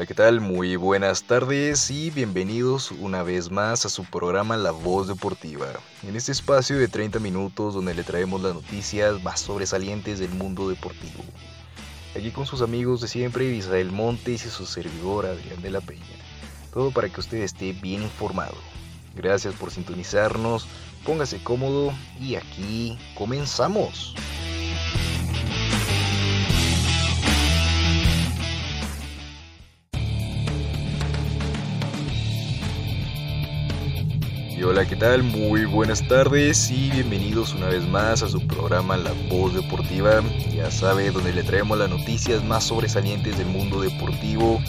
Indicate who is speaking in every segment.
Speaker 1: Hola, ¿qué tal? Muy buenas tardes y bienvenidos una vez más a su programa La Voz Deportiva. En este espacio de 30 minutos donde le traemos las noticias más sobresalientes del mundo deportivo. Aquí con sus amigos de siempre, Isael Montes y su servidor Adrián de la Peña. Todo para que usted esté bien informado. Gracias por sintonizarnos, póngase cómodo y aquí comenzamos. Hola, ¿qué tal? Muy buenas tardes y bienvenidos una vez más a su programa La Voz Deportiva. Ya sabe, donde le traemos las noticias más sobresalientes del mundo deportivo.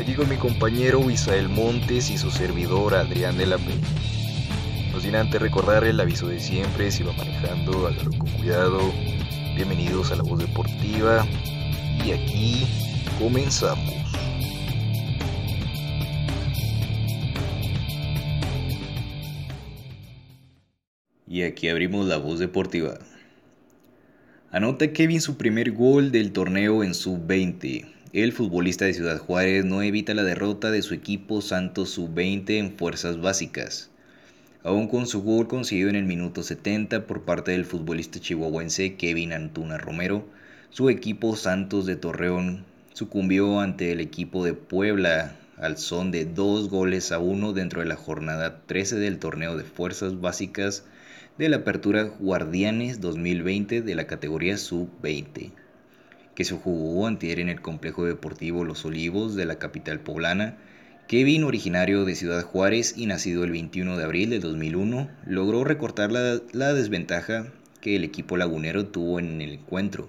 Speaker 1: Aquí con mi compañero Isael Montes y su servidor Adrián de la Peña. No sin antes recordar el aviso de siempre, si va manejando, hágalo con cuidado. Bienvenidos a La Voz Deportiva y aquí comenzamos. Y aquí abrimos la voz deportiva. Anota Kevin su primer gol del torneo en sub-20. El futbolista de Ciudad Juárez no evita la derrota de su equipo Santos sub-20 en fuerzas básicas. Aún con su gol conseguido en el minuto 70 por parte del futbolista chihuahuense Kevin Antuna Romero, su equipo Santos de Torreón sucumbió ante el equipo de Puebla al son de dos goles a uno dentro de la jornada 13 del torneo de fuerzas básicas de la Apertura Guardianes 2020 de la categoría Sub-20, que se jugó antier en el Complejo Deportivo Los Olivos de la capital poblana. Kevin, originario de Ciudad Juárez y nacido el 21 de abril de 2001, logró recortar la, la desventaja que el equipo lagunero tuvo en el encuentro,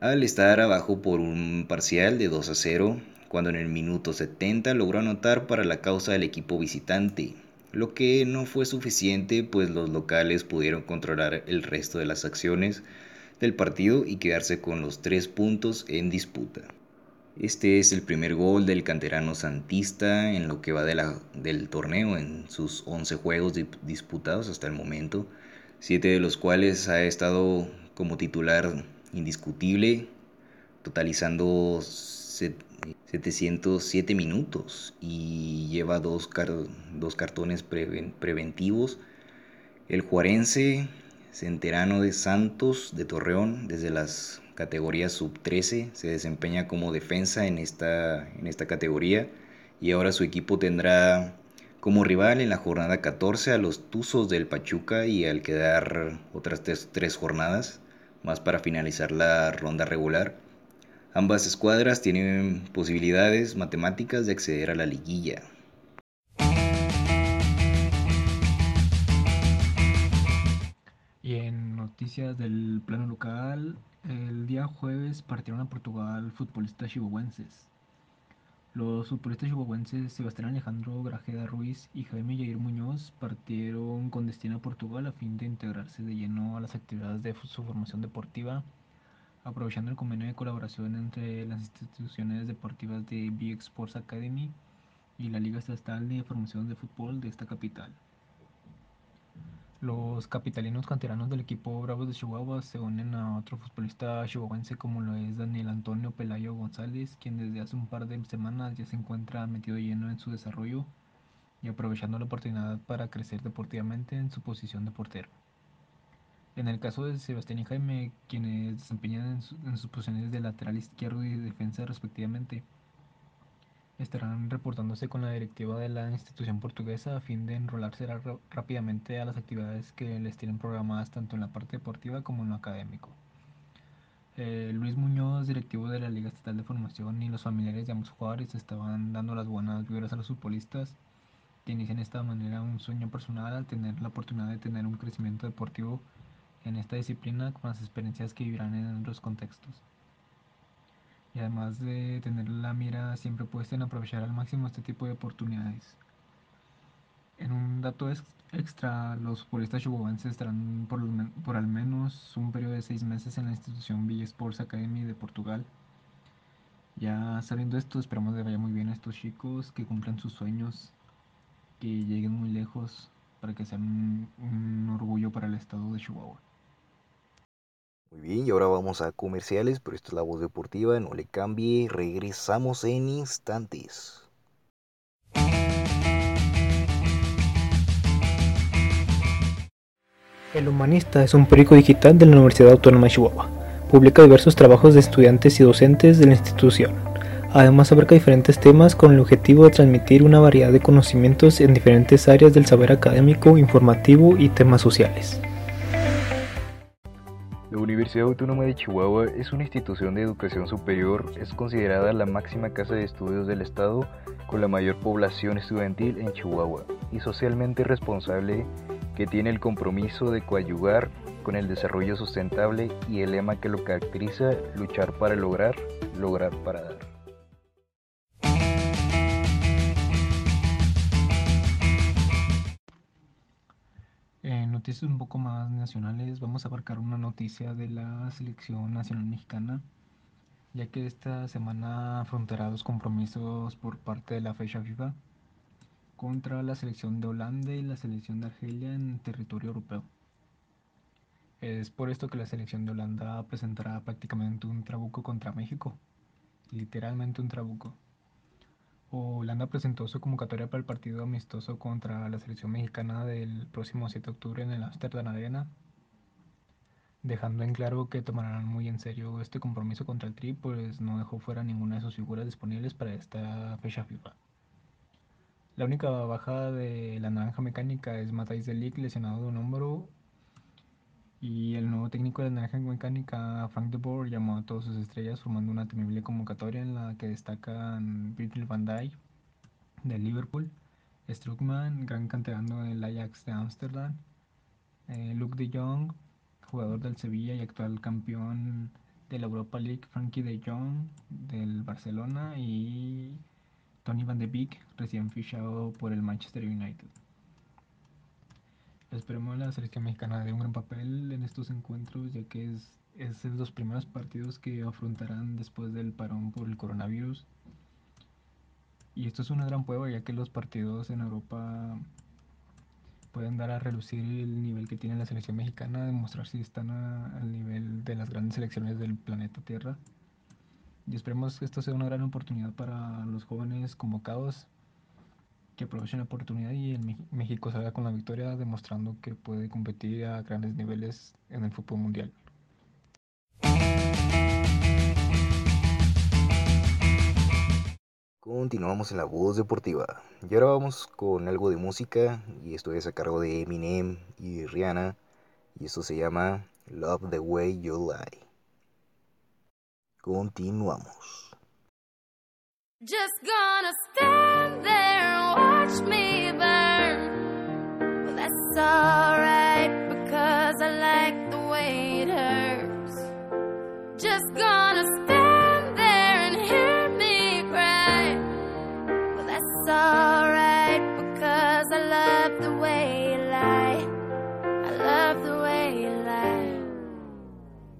Speaker 1: al estar abajo por un parcial de 2 a 0, cuando en el minuto 70 logró anotar para la causa del equipo visitante, lo que no fue suficiente pues los locales pudieron controlar el resto de las acciones del partido y quedarse con los tres puntos en disputa. Este es el primer gol del canterano santista en lo que va de la, del torneo en sus 11 juegos disputados hasta el momento, siete de los cuales ha estado como titular indiscutible, totalizando 707 minutos y lleva dos, dos cartones preventivos. El juarense, centerano de Santos de Torreón, desde las categorías sub-13, se desempeña como defensa en esta, en esta categoría y ahora su equipo tendrá como rival en la jornada 14 a los Tuzos del Pachuca y al quedar otras tres jornadas más para finalizar la ronda regular Ambas escuadras tienen posibilidades matemáticas de acceder a la liguilla.
Speaker 2: Y en noticias del plano local, el día jueves partieron a Portugal futbolistas chihuahuenses. Los futbolistas chihuahuenses Sebastián Alejandro Grajeda Ruiz y Jaime Jair Muñoz partieron con destino a Portugal a fin de integrarse de lleno a las actividades de su formación deportiva aprovechando el convenio de colaboración entre las instituciones deportivas de Big Sports Academy y la Liga Estatal de Formación de Fútbol de esta capital. Los capitalinos canteranos del equipo Bravos de Chihuahua se unen a otro futbolista chihuahuense como lo es Daniel Antonio Pelayo González, quien desde hace un par de semanas ya se encuentra metido lleno en su desarrollo y aprovechando la oportunidad para crecer deportivamente en su posición de portero. En el caso de Sebastián y Jaime, quienes desempeñan en, sus posiciones de lateral izquierdo y defensa respectivamente, estarán reportándose con la directiva de la institución portuguesa a fin de enrolarse rápidamente a las actividades que les tienen programadas tanto en la parte deportiva como en lo académico. Eh, Luis Muñoz, directivo de la Liga Estatal de Formación, y los familiares de ambos jugadores estaban dando las buenas vibras a los futbolistas que inician de esta manera un sueño personal al tener la oportunidad de tener un crecimiento deportivo en esta disciplina con las experiencias que vivirán en otros contextos. Y además de tener la mira siempre puesta en aprovechar al máximo este tipo de oportunidades. En un dato extra, los futbolistas chihuahuenses estarán por, al menos un periodo de seis meses en la institución Villa Sports Academy de Portugal. Ya sabiendo esto, esperamos que vaya muy bien a estos chicos, que cumplan sus sueños, que lleguen muy lejos para que sean un orgullo para el estado de Chihuahua.
Speaker 1: Muy bien, y ahora vamos a comerciales, pero esto es la voz deportiva, no le cambie, regresamos en instantes.
Speaker 2: El Humanista es un periódico digital de la Universidad Autónoma de Chihuahua. Publica diversos trabajos de estudiantes y docentes de la institución. Además abarca diferentes temas con el objetivo de transmitir una variedad de conocimientos en diferentes áreas del saber académico, informativo y temas sociales.
Speaker 1: Universidad Autónoma de Chihuahua es una institución de educación superior, es considerada la máxima casa de estudios del Estado con la mayor población estudiantil en Chihuahua y socialmente responsable que tiene el compromiso de coadyuvar con el desarrollo sustentable y el lema que lo caracteriza, luchar para lograr, lograr para dar.
Speaker 2: Noticias un poco más nacionales, vamos a abarcar una noticia de la selección nacional mexicana, ya que esta semana afrontará dos compromisos por parte de la fecha FIFA contra la selección de Holanda y la selección de Argelia en territorio europeo. Es por esto que la selección de Holanda presentará prácticamente un trabuco contra México, literalmente un trabuco. Holanda presentó su convocatoria para el partido amistoso contra la selección mexicana del próximo 7 de octubre en el Amsterdam Arena, dejando en claro que tomarán muy en serio este compromiso contra el Tri, pues no dejó fuera ninguna de sus figuras disponibles para esta fecha FIFA. La única baja de la naranja mecánica es Matthijs de Ligt, lesionado de un hombro. Y el nuevo técnico de la naranja mecánica, Frank de Boer, llamó a todas sus estrellas formando una temible convocatoria en la que destacan Virgil van Dijk de Liverpool, Struckman, gran canterano del Ajax de Ámsterdam, eh, Luke de Jong, jugador del Sevilla y actual campeón de la Europa League, Frankie de Jong del Barcelona y Tony Van de Beek, recién fichado por el Manchester United. Esperemos la selección mexicana de un gran papel en estos encuentros, ya que es, es los primeros partidos que afrontarán después del parón por el coronavirus. Y esto es una gran prueba, ya que los partidos en Europa pueden dar a relucir el nivel que tiene la selección mexicana, demostrar si están al nivel de las grandes selecciones del planeta Tierra y esperemos que esto sea una gran oportunidad para los jóvenes convocados que aprovechen la oportunidad y el México salga con la victoria demostrando que puede competir a grandes niveles en el fútbol mundial.
Speaker 1: Continuamos en la voz deportiva y ahora vamos con algo de música y esto es a cargo de Eminem y Rihanna y esto se llama Love the Way You Lie. Continuamos.
Speaker 3: Just gonna and watch me burn. Well, that's alright because I like the way it hurts. Just gonna stand there and hear me cry. Well, that's alright because I love the way you lie. I love the way you lie.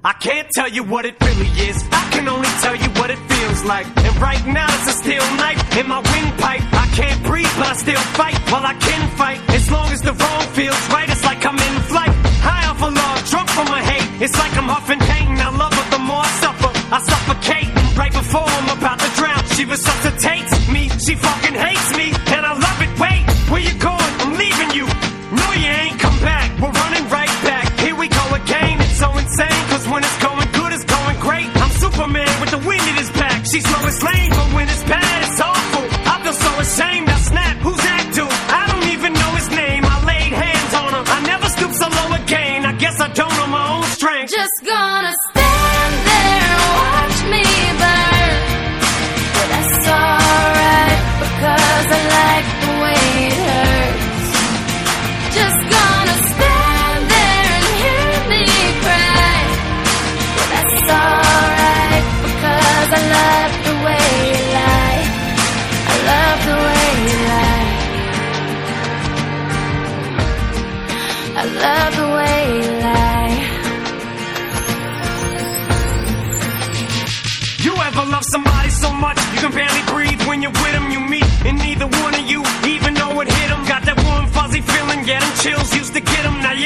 Speaker 4: I can't tell you what it really is I can only tell you what it feels like. And right now it's a steel knife in my windpipe. Can't breathe, but I still fight. While I can fight, as long as the wrong feels right, it's like I'm in flight. High off of love, drunk from my hate. It's like I'm huffing pain. I love her the more I suffer. I suffocate right before I'm about to drown. She resuscitates me. She fucking hates me, to get them. Now you're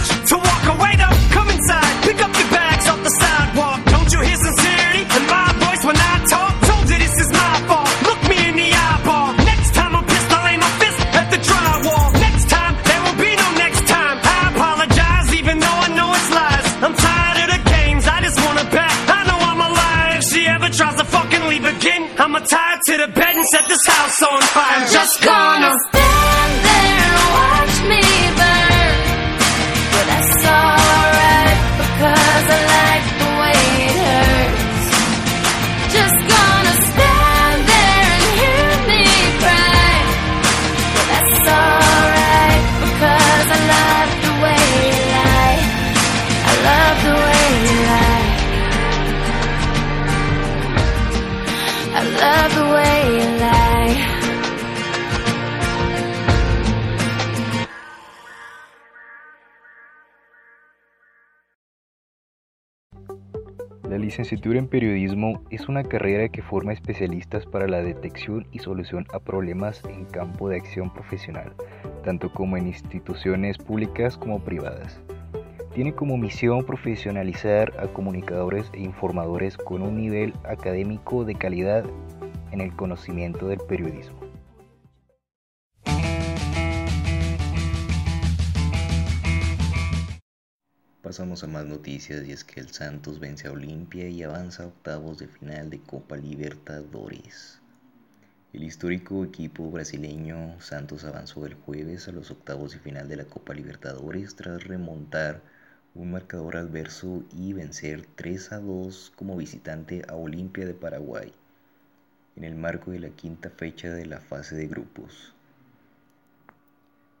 Speaker 1: licenciatura en periodismo es una carrera que forma especialistas para la detección y solución a problemas en campo de acción profesional, tanto como en instituciones públicas como privadas. Tiene como misión profesionalizar a comunicadores e informadores con un nivel académico de calidad en el conocimiento del periodismo. Pasamos a más noticias y es que el Santos vence a Olimpia y avanza a octavos de final de Copa Libertadores. El histórico equipo brasileño Santos avanzó el jueves a los octavos de final de la Copa Libertadores tras remontar un marcador adverso y vencer 3 a 2 como visitante a Olimpia de Paraguay en el marco de la quinta fecha de la fase de grupos.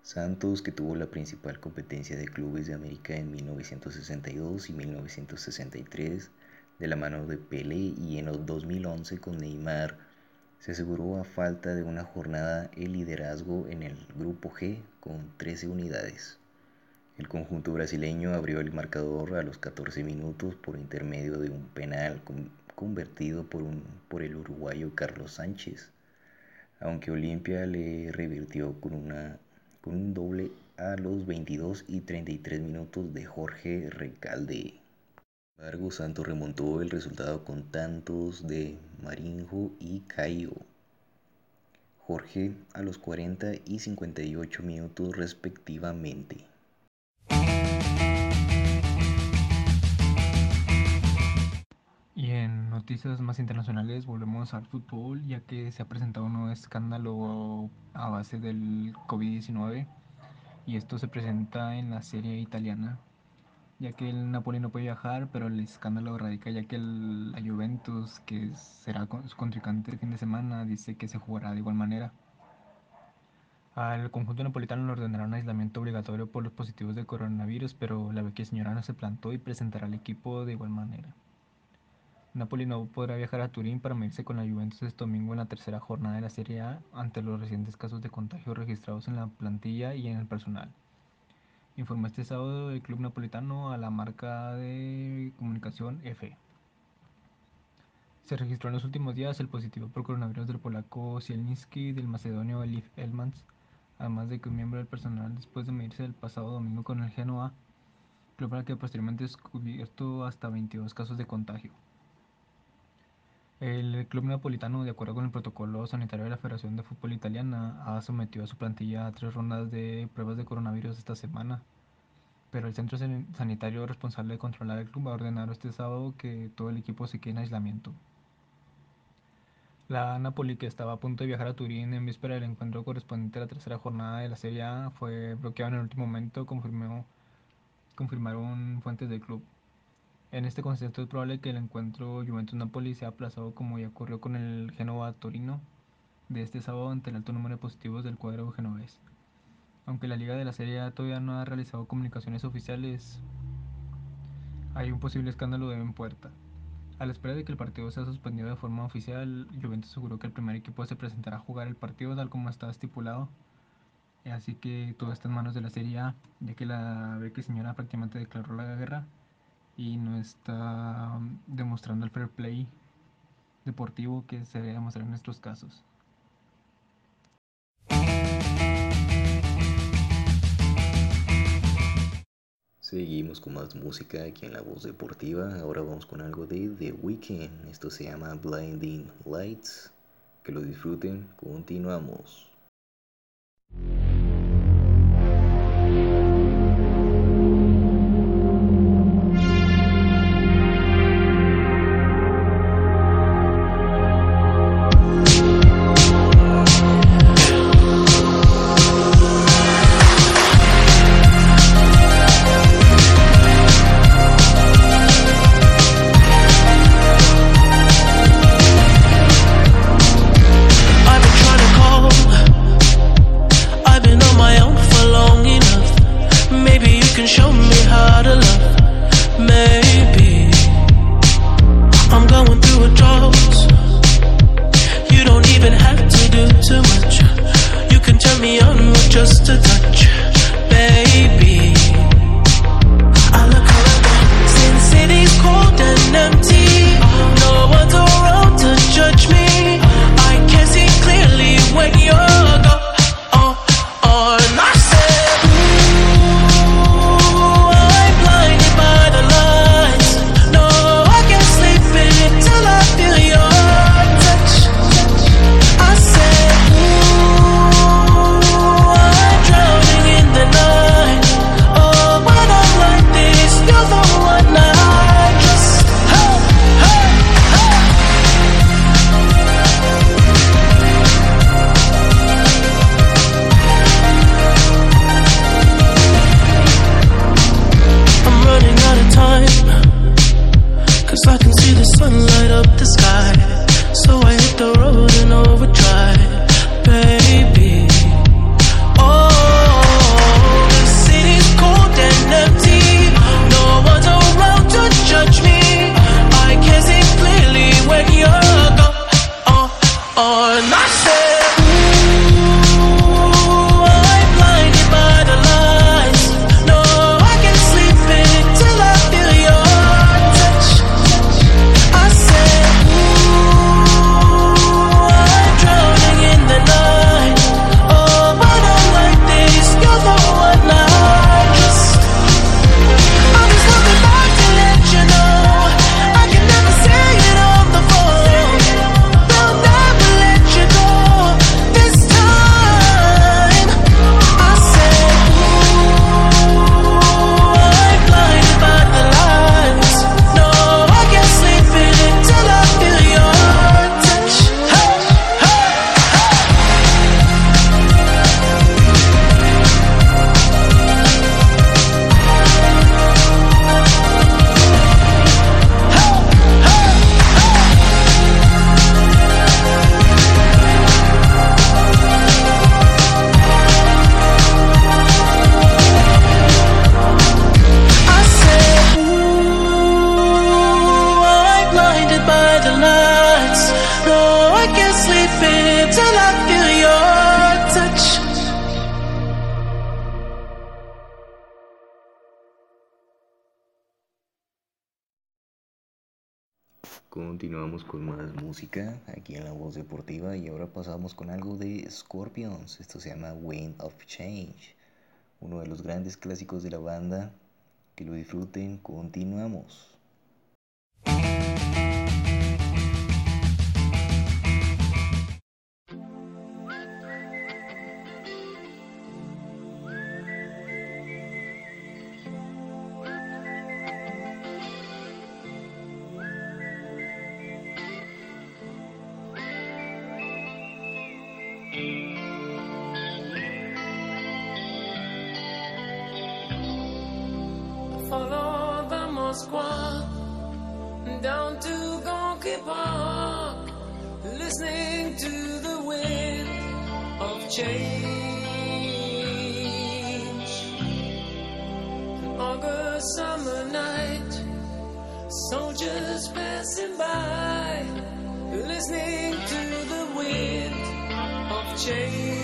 Speaker 1: Santos, que tuvo la principal competencia de clubes de América en 1962 y 1963, de la mano de Pelé y en el 2011 con Neymar, se aseguró a falta de una jornada el liderazgo en el Grupo G con 13 unidades. El conjunto brasileño abrió el marcador a los 14 minutos por intermedio de un penal con- convertido por, un, por el uruguayo Carlos Sánchez, aunque Olimpia le revirtió con, una, con un doble a los 22 y 33 minutos de Jorge Recalde. Sin embargo, Santos remontó el resultado con tantos de Marinho y Caio. Jorge a los 40 y 58 minutos respectivamente.
Speaker 2: Y en noticias más internacionales volvemos al fútbol, ya que se ha presentado un nuevo escándalo a base del COVID-19 y esto se presenta en la serie italiana, ya que el Napoli no puede viajar, pero el escándalo radica ya que la Juventus, que será su contrincante el fin de semana, dice que se jugará de igual manera. Al conjunto napolitano le ordenarán aislamiento obligatorio por los positivos de coronavirus, pero la vecchia señora no se plantó y presentará al equipo de igual manera. Napoli no podrá viajar a Turín para medirse con la Juventus este domingo en la tercera jornada de la Serie A ante los recientes casos de contagio registrados en la plantilla y en el personal. informó este sábado el club napolitano a la marca de comunicación F. Se registró en los últimos días el positivo por coronavirus del polaco Zielinski y del macedonio Elif Elmans, además de que un miembro del personal después de medirse el pasado domingo con el Genoa, club al que posteriormente descubierto hasta 22 casos de contagio. El club napolitano, de acuerdo con el protocolo sanitario de la Federación de Fútbol Italiana, ha sometido a su plantilla a tres rondas de pruebas de coronavirus esta semana. Pero el centro sanitario responsable de controlar el club ha ordenado este sábado que todo el equipo se quede en aislamiento. La Napoli, que estaba a punto de viajar a Turín en víspera del encuentro correspondiente a la tercera jornada de la Serie A, fue bloqueado en el último momento, confirmó, confirmaron fuentes del club. En este contexto es probable que el encuentro Juventus-Napoli sea aplazado como ya ocurrió con el Génova-Torino de este sábado ante el alto número de positivos del cuadro genovés. Aunque la Liga de la Serie A todavía no ha realizado comunicaciones oficiales, hay un posible escándalo en puerta. A la espera de que el partido sea suspendido de forma oficial, Juventus aseguró que el primer equipo se presentará a jugar el partido tal como estaba estipulado. Así que todo está en manos de la Serie A, ya que la Beque Señora prácticamente declaró la guerra y no está um, demostrando el fair play deportivo que se debe demostrar en estos casos.
Speaker 5: Seguimos con más música aquí en La Voz Deportiva. Ahora vamos con algo de The Weeknd. Esto se llama Blinding Lights. Que lo disfruten. Continuamos.
Speaker 1: Continuamos con más música aquí en la voz deportiva y ahora pasamos con algo de Scorpions. Esto se llama Wind of Change, uno de los grandes clásicos de la banda. Que lo disfruten, continuamos.
Speaker 6: Change.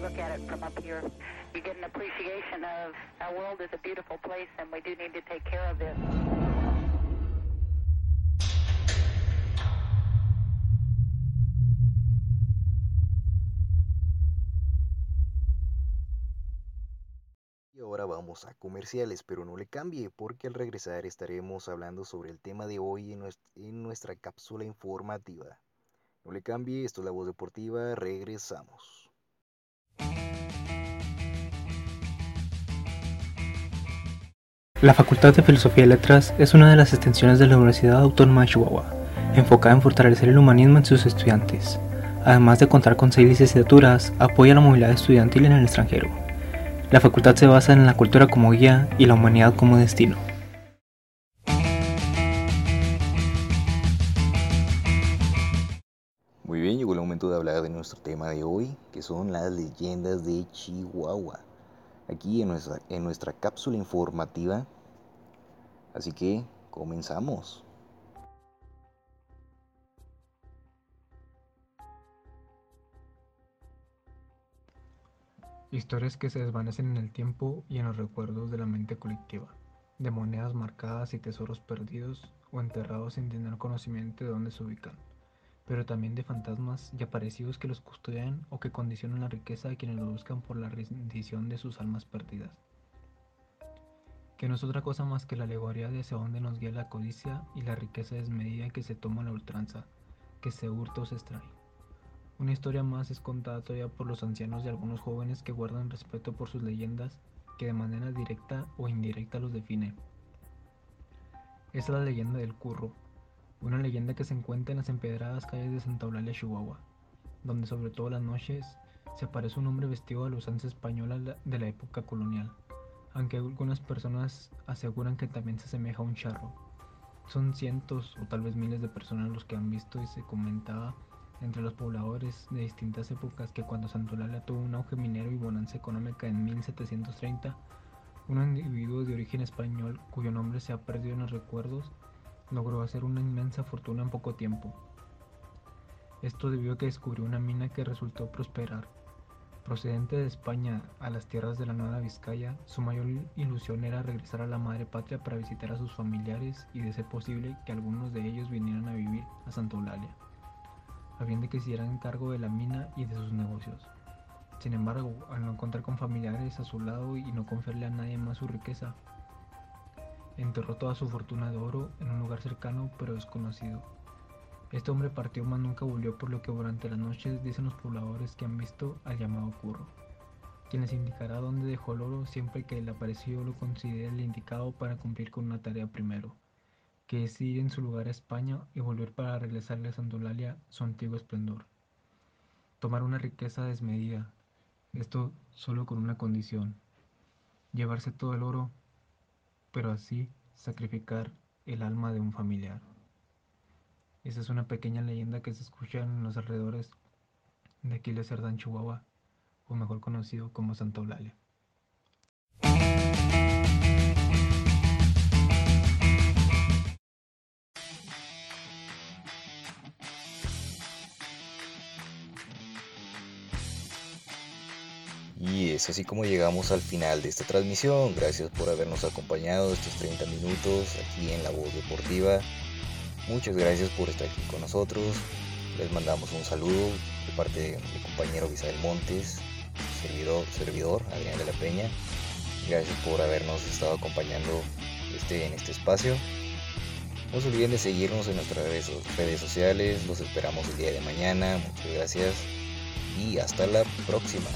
Speaker 7: Look at it from up here, you get an appreciation of our world is a beautiful place and we do need to take care of it.
Speaker 1: Y ahora vamos a comerciales, pero no le cambie porque al regresar estaremos hablando sobre el tema de hoy en nuestra cápsula informativa. No le cambie, esto es La Voz Deportiva, regresamos.
Speaker 8: La Facultad de Filosofía y Letras es una de las extensiones de la Universidad Autónoma de Chihuahua, enfocada en fortalecer el humanismo en sus estudiantes. Además de contar con seis licenciaturas, apoya la movilidad estudiantil en el extranjero. La facultad se basa en la cultura como guía y la humanidad como destino.
Speaker 1: Muy bien, llegó el momento de hablar de nuestro tema de hoy, que son las leyendas de Chihuahua. Aquí en nuestra, en nuestra cápsula informativa. Así que comenzamos.
Speaker 2: Historias que se desvanecen en el tiempo y en los recuerdos de la mente colectiva, de monedas marcadas y tesoros perdidos o enterrados sin tener conocimiento de dónde se ubican, pero también de fantasmas y aparecidos que los custodian o que condicionan la riqueza de quienes lo buscan por la rendición de sus almas perdidas. Que no es otra cosa más que la alegoría de hacia dónde nos guía la codicia y la riqueza desmedida que se toma la ultranza, que se hurta o se extrae. Una historia más es contada todavía por los ancianos y algunos jóvenes que guardan respeto por sus leyendas que de manera directa o indirecta los define. Es la leyenda del curro, una leyenda que se encuentra en las empedradas calles de Santa Eulalia, Chihuahua, donde sobre todo las noches se aparece un hombre vestido de la usanza española de la época colonial, aunque algunas personas aseguran que también se asemeja a un charro. Son cientos o tal vez miles de personas los que han visto y se comentaba entre los pobladores de distintas épocas que cuando Santa Eulalia tuvo un auge minero y bonanza económica en 1730, un individuo de origen español cuyo nombre se ha perdido en los recuerdos logró hacer una inmensa fortuna en poco tiempo. Esto debido a que descubrió una mina que resultó prosperar. Procedente de España a las tierras de la Nueva Vizcaya, su mayor ilusión era regresar a la madre patria para visitar a sus familiares y de ser posible que algunos de ellos vinieran a vivir a Santa Eulalia a fin de que se hicieran cargo de la mina y de sus negocios. Sin embargo, al no contar con familiares a su lado y no confiarle a nadie más su riqueza, enterró toda su fortuna de oro en un lugar cercano pero desconocido. Este hombre partió mas nunca volvió por lo que durante las noches dicen los pobladores que han visto al llamado curro, quien les indicará dónde dejó el oro siempre que el aparecido lo considere el indicado para cumplir con una tarea primero que es ir en su lugar a España y volver para regresarle a Santolalia su antiguo esplendor. Tomar una riqueza desmedida, esto solo con una condición, llevarse todo el oro, pero así sacrificar el alma de un familiar. Esa es una pequeña leyenda que se escucha en los alrededores de Aquiles Cerdán, Chihuahua, o mejor conocido como Santa Eulalia.
Speaker 1: Y es así como llegamos al final de esta transmisión. Gracias por habernos acompañado estos 30 minutos aquí en La Voz Deportiva. Muchas gracias por estar aquí con nosotros. Les mandamos un saludo de parte de mi compañero Bisael Montes, servidor, servidor Adrián de la Peña. Gracias por habernos estado acompañando este, en este espacio. No se olviden de seguirnos en nuestras redes sociales. Los esperamos el día de mañana. Muchas gracias y hasta la próxima.